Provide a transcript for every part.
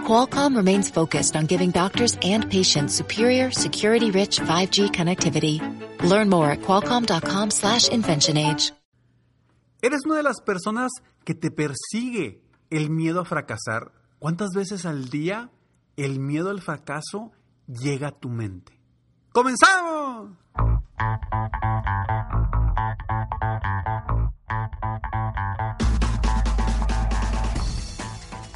Qualcomm remains focused on giving doctors and patients superior, security-rich 5G connectivity. Learn more at qualcomm.com slash inventionage. ¿Eres una de las personas que te persigue el miedo a fracasar? ¿Cuántas veces al día el miedo al fracaso llega a tu mente? ¡Comenzamos!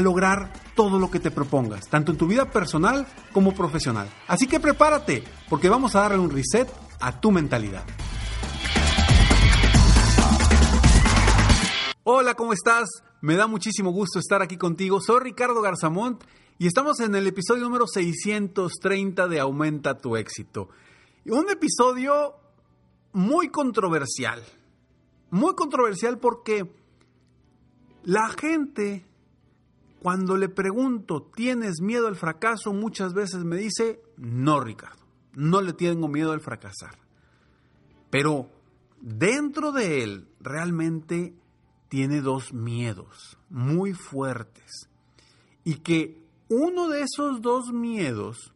lograr todo lo que te propongas, tanto en tu vida personal como profesional. Así que prepárate, porque vamos a darle un reset a tu mentalidad. Hola, ¿cómo estás? Me da muchísimo gusto estar aquí contigo. Soy Ricardo Garzamont y estamos en el episodio número 630 de Aumenta tu éxito. Un episodio muy controversial. Muy controversial porque la gente cuando le pregunto, ¿tienes miedo al fracaso? Muchas veces me dice, no, Ricardo, no le tengo miedo al fracasar. Pero dentro de él realmente tiene dos miedos muy fuertes. Y que uno de esos dos miedos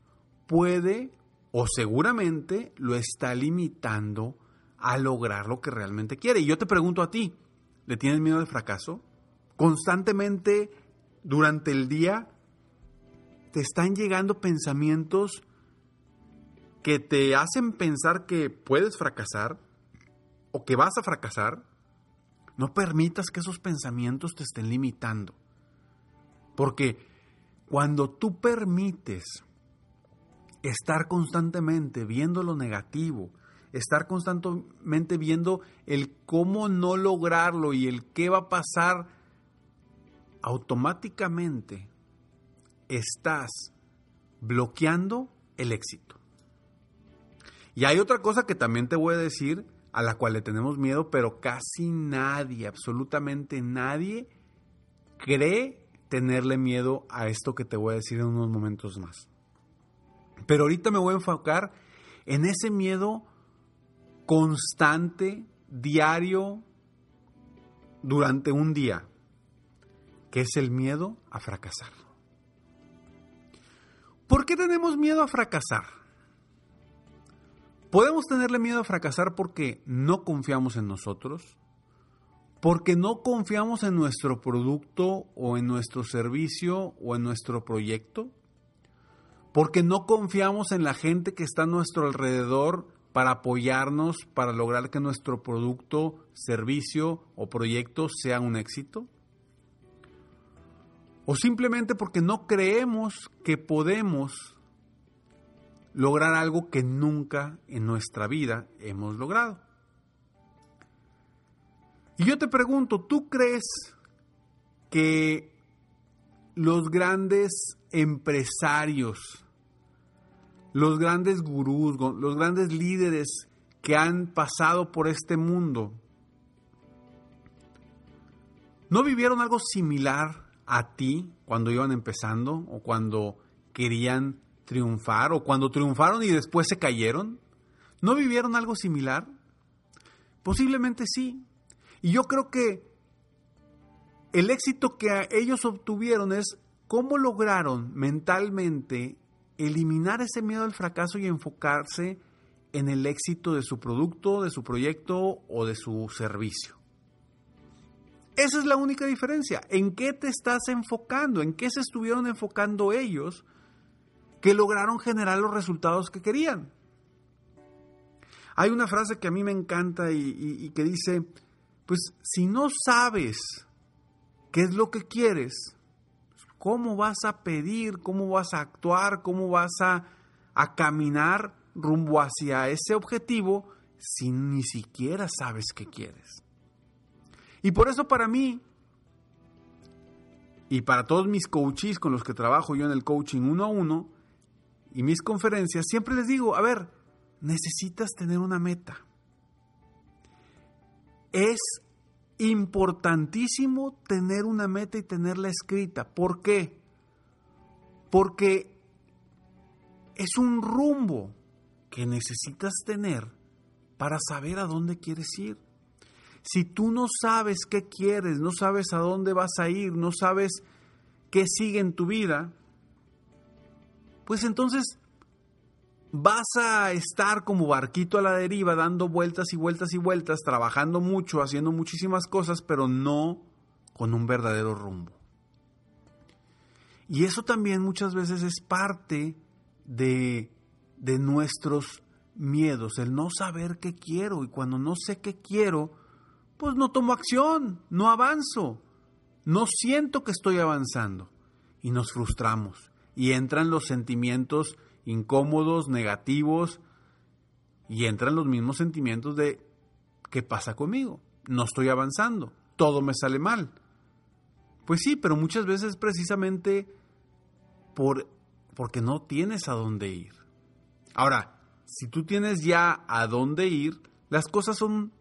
puede o seguramente lo está limitando a lograr lo que realmente quiere. Y yo te pregunto a ti, ¿le tienes miedo al fracaso? Constantemente durante el día te están llegando pensamientos que te hacen pensar que puedes fracasar o que vas a fracasar, no permitas que esos pensamientos te estén limitando. Porque cuando tú permites estar constantemente viendo lo negativo, estar constantemente viendo el cómo no lograrlo y el qué va a pasar automáticamente estás bloqueando el éxito. Y hay otra cosa que también te voy a decir, a la cual le tenemos miedo, pero casi nadie, absolutamente nadie, cree tenerle miedo a esto que te voy a decir en unos momentos más. Pero ahorita me voy a enfocar en ese miedo constante, diario, durante un día es el miedo a fracasar. ¿Por qué tenemos miedo a fracasar? Podemos tenerle miedo a fracasar porque no confiamos en nosotros, porque no confiamos en nuestro producto o en nuestro servicio o en nuestro proyecto, porque no confiamos en la gente que está a nuestro alrededor para apoyarnos para lograr que nuestro producto, servicio o proyecto sea un éxito o simplemente porque no creemos que podemos lograr algo que nunca en nuestra vida hemos logrado. Y yo te pregunto, ¿tú crees que los grandes empresarios, los grandes gurús, los grandes líderes que han pasado por este mundo, no vivieron algo similar a ti cuando iban empezando o cuando querían triunfar o cuando triunfaron y después se cayeron? ¿No vivieron algo similar? Posiblemente sí. Y yo creo que el éxito que ellos obtuvieron es cómo lograron mentalmente eliminar ese miedo al fracaso y enfocarse en el éxito de su producto, de su proyecto o de su servicio. Esa es la única diferencia. ¿En qué te estás enfocando? ¿En qué se estuvieron enfocando ellos que lograron generar los resultados que querían? Hay una frase que a mí me encanta y, que dice, pues si no sabes qué es lo que quieres, ¿cómo vas a pedir? ¿Cómo vas a actuar? ¿Cómo vas a, a caminar rumbo hacia ese objetivo si ni siquiera sabes qué quieres? Y por eso para mí, y para todos mis coaches con los que trabajo yo en el coaching uno a uno, y mis conferencias, siempre les digo, a ver, necesitas tener una meta. Es importantísimo tener una meta y tenerla escrita. ¿Por qué? Porque es un rumbo que necesitas tener para saber a dónde quieres ir. Si tú no sabes qué quieres, no sabes a dónde vas a ir, no sabes qué sigue en tu vida, pues entonces vas a estar como barquito a la deriva, dando vueltas y vueltas y vueltas, trabajando mucho, haciendo muchísimas cosas, pero no con un verdadero rumbo. Y eso también muchas veces es parte de, de nuestros miedos, el no saber qué quiero. Y cuando no sé qué quiero, pues no tomo acción, no avanzo, no siento que estoy avanzando. Y nos frustramos. Y entran los sentimientos incómodos, negativos, y entran los mismos sentimientos de ¿qué pasa conmigo? No estoy avanzando, todo me sale mal. Pues sí, pero muchas veces precisamente por, porque no tienes a dónde ir. Ahora, si tú tienes ya a dónde ir, las cosas son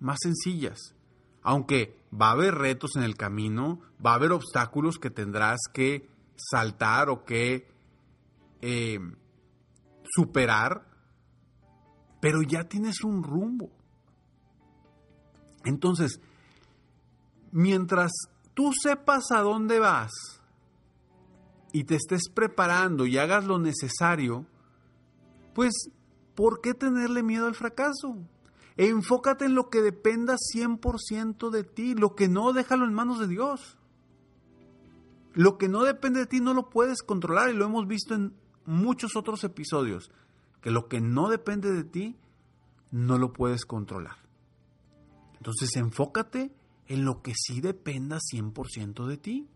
más sencillas. Aunque va a haber retos en el camino, va a haber obstáculos que tendrás que saltar o que eh, superar, pero ya tienes un rumbo. Entonces, mientras tú sepas a dónde vas y te estés preparando y hagas lo necesario, pues, ¿por qué tenerle miedo al fracaso? Enfócate en lo que dependa 100% de ti, lo que no, déjalo en manos de Dios. Lo que no depende de ti no lo puedes controlar y lo hemos visto en muchos otros episodios, que lo que no depende de ti, no lo puedes controlar. Entonces enfócate en lo que sí dependa 100% de ti.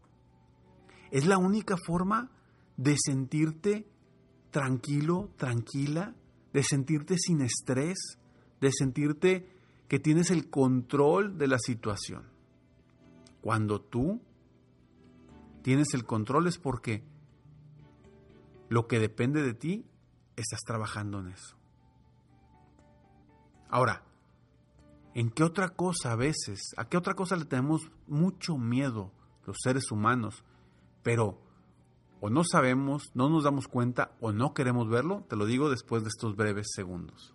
Es la única forma de sentirte tranquilo, tranquila, de sentirte sin estrés, de sentirte que tienes el control de la situación. Cuando tú tienes el control es porque lo que depende de ti, estás trabajando en eso. Ahora, ¿en qué otra cosa a veces, a qué otra cosa le tenemos mucho miedo los seres humanos, pero o no sabemos, no nos damos cuenta o no queremos verlo? Te lo digo después de estos breves segundos.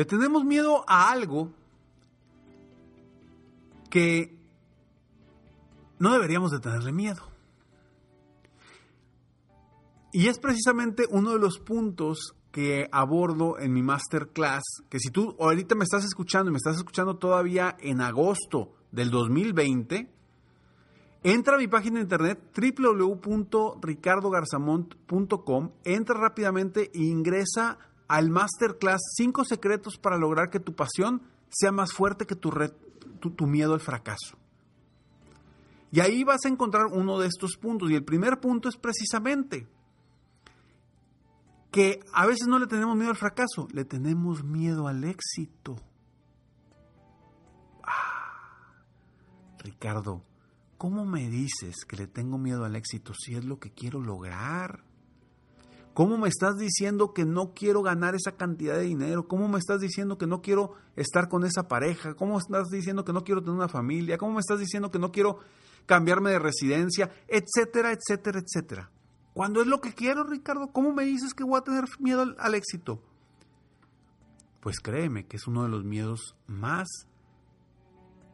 Le tenemos miedo a algo que no deberíamos de tenerle miedo. Y es precisamente uno de los puntos que abordo en mi masterclass, que si tú ahorita me estás escuchando y me estás escuchando todavía en agosto del 2020, entra a mi página de internet www.ricardogarzamont.com, entra rápidamente e ingresa al masterclass 5 secretos para lograr que tu pasión sea más fuerte que tu, miedo al fracaso. Y ahí vas a encontrar uno de estos puntos. Y el primer punto es precisamente que a veces no le tenemos miedo al fracaso, le tenemos miedo al éxito. Ah. Ricardo, ¿cómo me dices que le tengo miedo al éxito si es lo que quiero lograr? ¿Cómo me estás diciendo que no quiero ganar esa cantidad de dinero? ¿Cómo me estás diciendo que no quiero estar con esa pareja? ¿Cómo estás diciendo que no quiero tener una familia? ¿Cómo me estás diciendo que no quiero cambiarme de residencia? Etcétera, etcétera, etcétera. Cuando es lo que quiero, Ricardo, ¿cómo me dices que voy a tener miedo al, al éxito? Pues créeme que es uno de los miedos más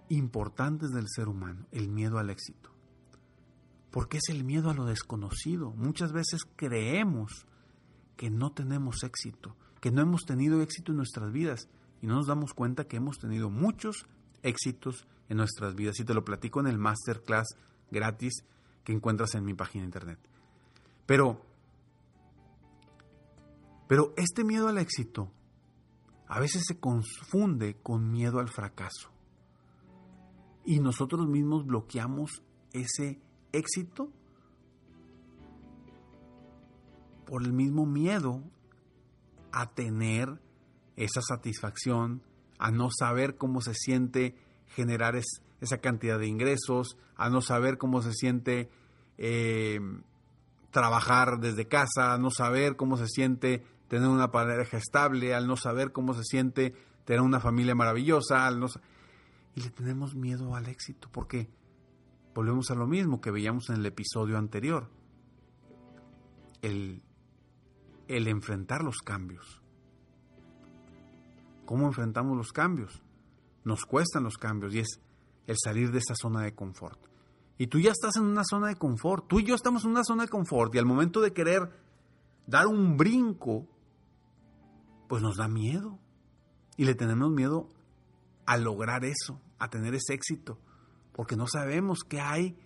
importantes del ser humano, el miedo al éxito. Porque es el miedo a lo desconocido. Muchas veces creemos que no tenemos éxito, que no hemos tenido éxito en nuestras vidas y no nos damos cuenta que hemos tenido muchos éxitos en nuestras vidas. Y te lo platico en el masterclass gratis que encuentras en mi página de internet. Pero, pero este miedo al éxito a veces se confunde con miedo al fracaso. Y nosotros mismos bloqueamos ese éxito por el mismo miedo a tener esa satisfacción, a no saber cómo se siente generar esa cantidad de ingresos, a no saber cómo se siente eh, trabajar desde casa, a no saber cómo se siente tener una pareja estable, al no saber cómo se siente tener una familia maravillosa, al no y le tenemos miedo al éxito porque volvemos a lo mismo que veíamos en el episodio anterior. El, enfrentar los cambios. ¿Cómo enfrentamos los cambios? Nos cuestan los cambios y es el salir de esa zona de confort. Y tú ya estás en una zona de confort, tú y yo estamos en una zona de confort y al momento de querer dar un brinco, pues nos da miedo. Y le tenemos miedo a lograr eso, a tener ese éxito, porque no sabemos qué hay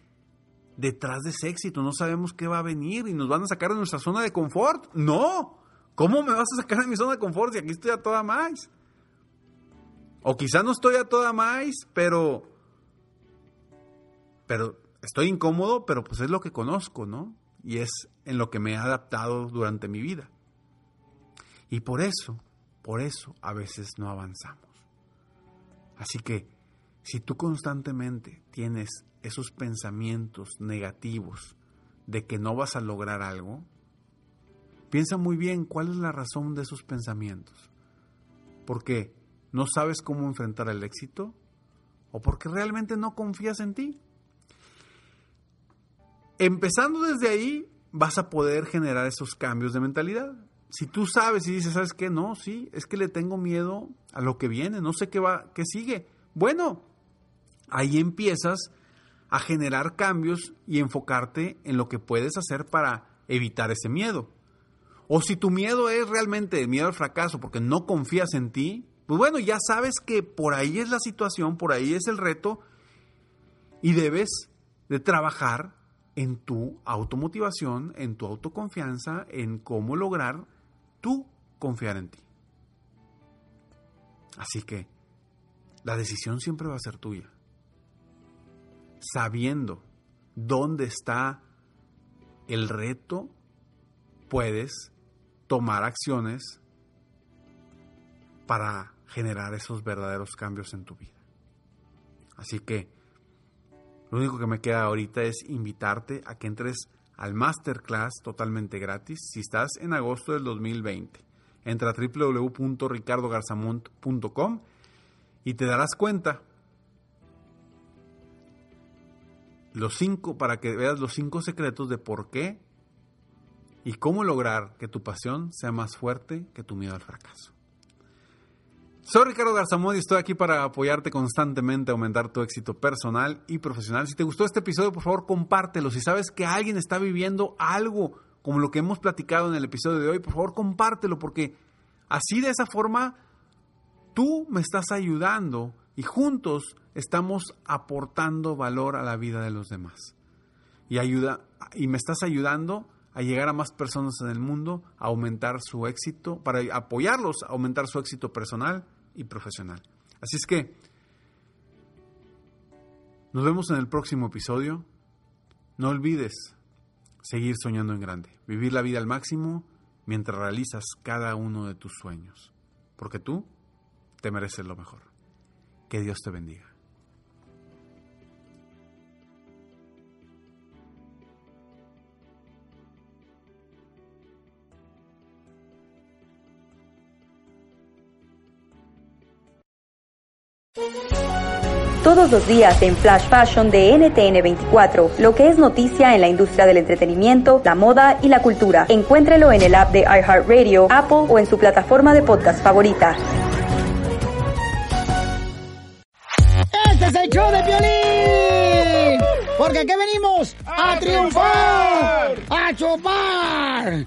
detrás de ese éxito, no sabemos qué va a venir y nos van a sacar de nuestra zona de confort. No, ¿cómo me vas a sacar de mi zona de confort si aquí estoy a toda más? O quizá no estoy a toda más, pero pero estoy incómodo, pero pues es lo que conozco, ¿no? Y es en lo que me he adaptado durante mi vida. Y por eso, por eso a veces no avanzamos. Así que si tú constantemente tienes esos pensamientos negativos de que no vas a lograr algo, piensa muy bien cuál es la razón de esos pensamientos. ¿Porque no sabes cómo enfrentar el éxito? ¿O porque realmente no confías en ti? Empezando desde ahí, vas a poder generar esos cambios de mentalidad. Si tú sabes y dices, ¿sabes qué? No, sí, es que le tengo miedo a lo que viene, no sé qué va, qué sigue. Bueno, ahí empiezas a generar cambios y enfocarte en lo que puedes hacer para evitar ese miedo. O si tu miedo es realmente el miedo al fracaso porque no confías en ti, pues bueno, ya sabes que por ahí es la situación, por ahí es el reto y debes de trabajar en tu automotivación, en tu autoconfianza, en cómo lograr tú confiar en ti. Así que la decisión siempre va a ser tuya. Sabiendo dónde está el reto, puedes tomar acciones para generar esos verdaderos cambios en tu vida. Así que lo único que me queda ahorita es invitarte a que entres al masterclass totalmente gratis si estás en agosto del 2020. Entra a www.ricardogarzamont.com y te darás cuenta los cinco para que veas los cinco secretos de por qué y cómo lograr que tu pasión sea más fuerte que tu miedo al fracaso. Soy Ricardo Garzamón y estoy aquí para apoyarte constantemente a aumentar tu éxito personal y profesional. Si te gustó este episodio, por favor, compártelo. Si sabes que alguien está viviendo algo como lo que hemos platicado en el episodio de hoy, por favor, compártelo porque así de esa forma tú me estás ayudando y juntos estamos aportando valor a la vida de los demás. Y ayuda y me estás ayudando a llegar a más personas en el mundo, a aumentar su éxito, para apoyarlos a aumentar su éxito personal y profesional. Así es que nos vemos en el próximo episodio. No olvides seguir soñando en grande, vivir la vida al máximo mientras realizas cada uno de tus sueños, porque tú te mereces lo mejor. Que Dios te bendiga. Todos los días en Flash Fashion de NTN24, lo que es noticia en la industria del entretenimiento, la moda y la cultura. Encuéntrelo en el app de iHeartRadio, Apple o en su plataforma de podcast favorita. Este es el show de Piolín. Porque aquí venimos a, triunfar, a chupar.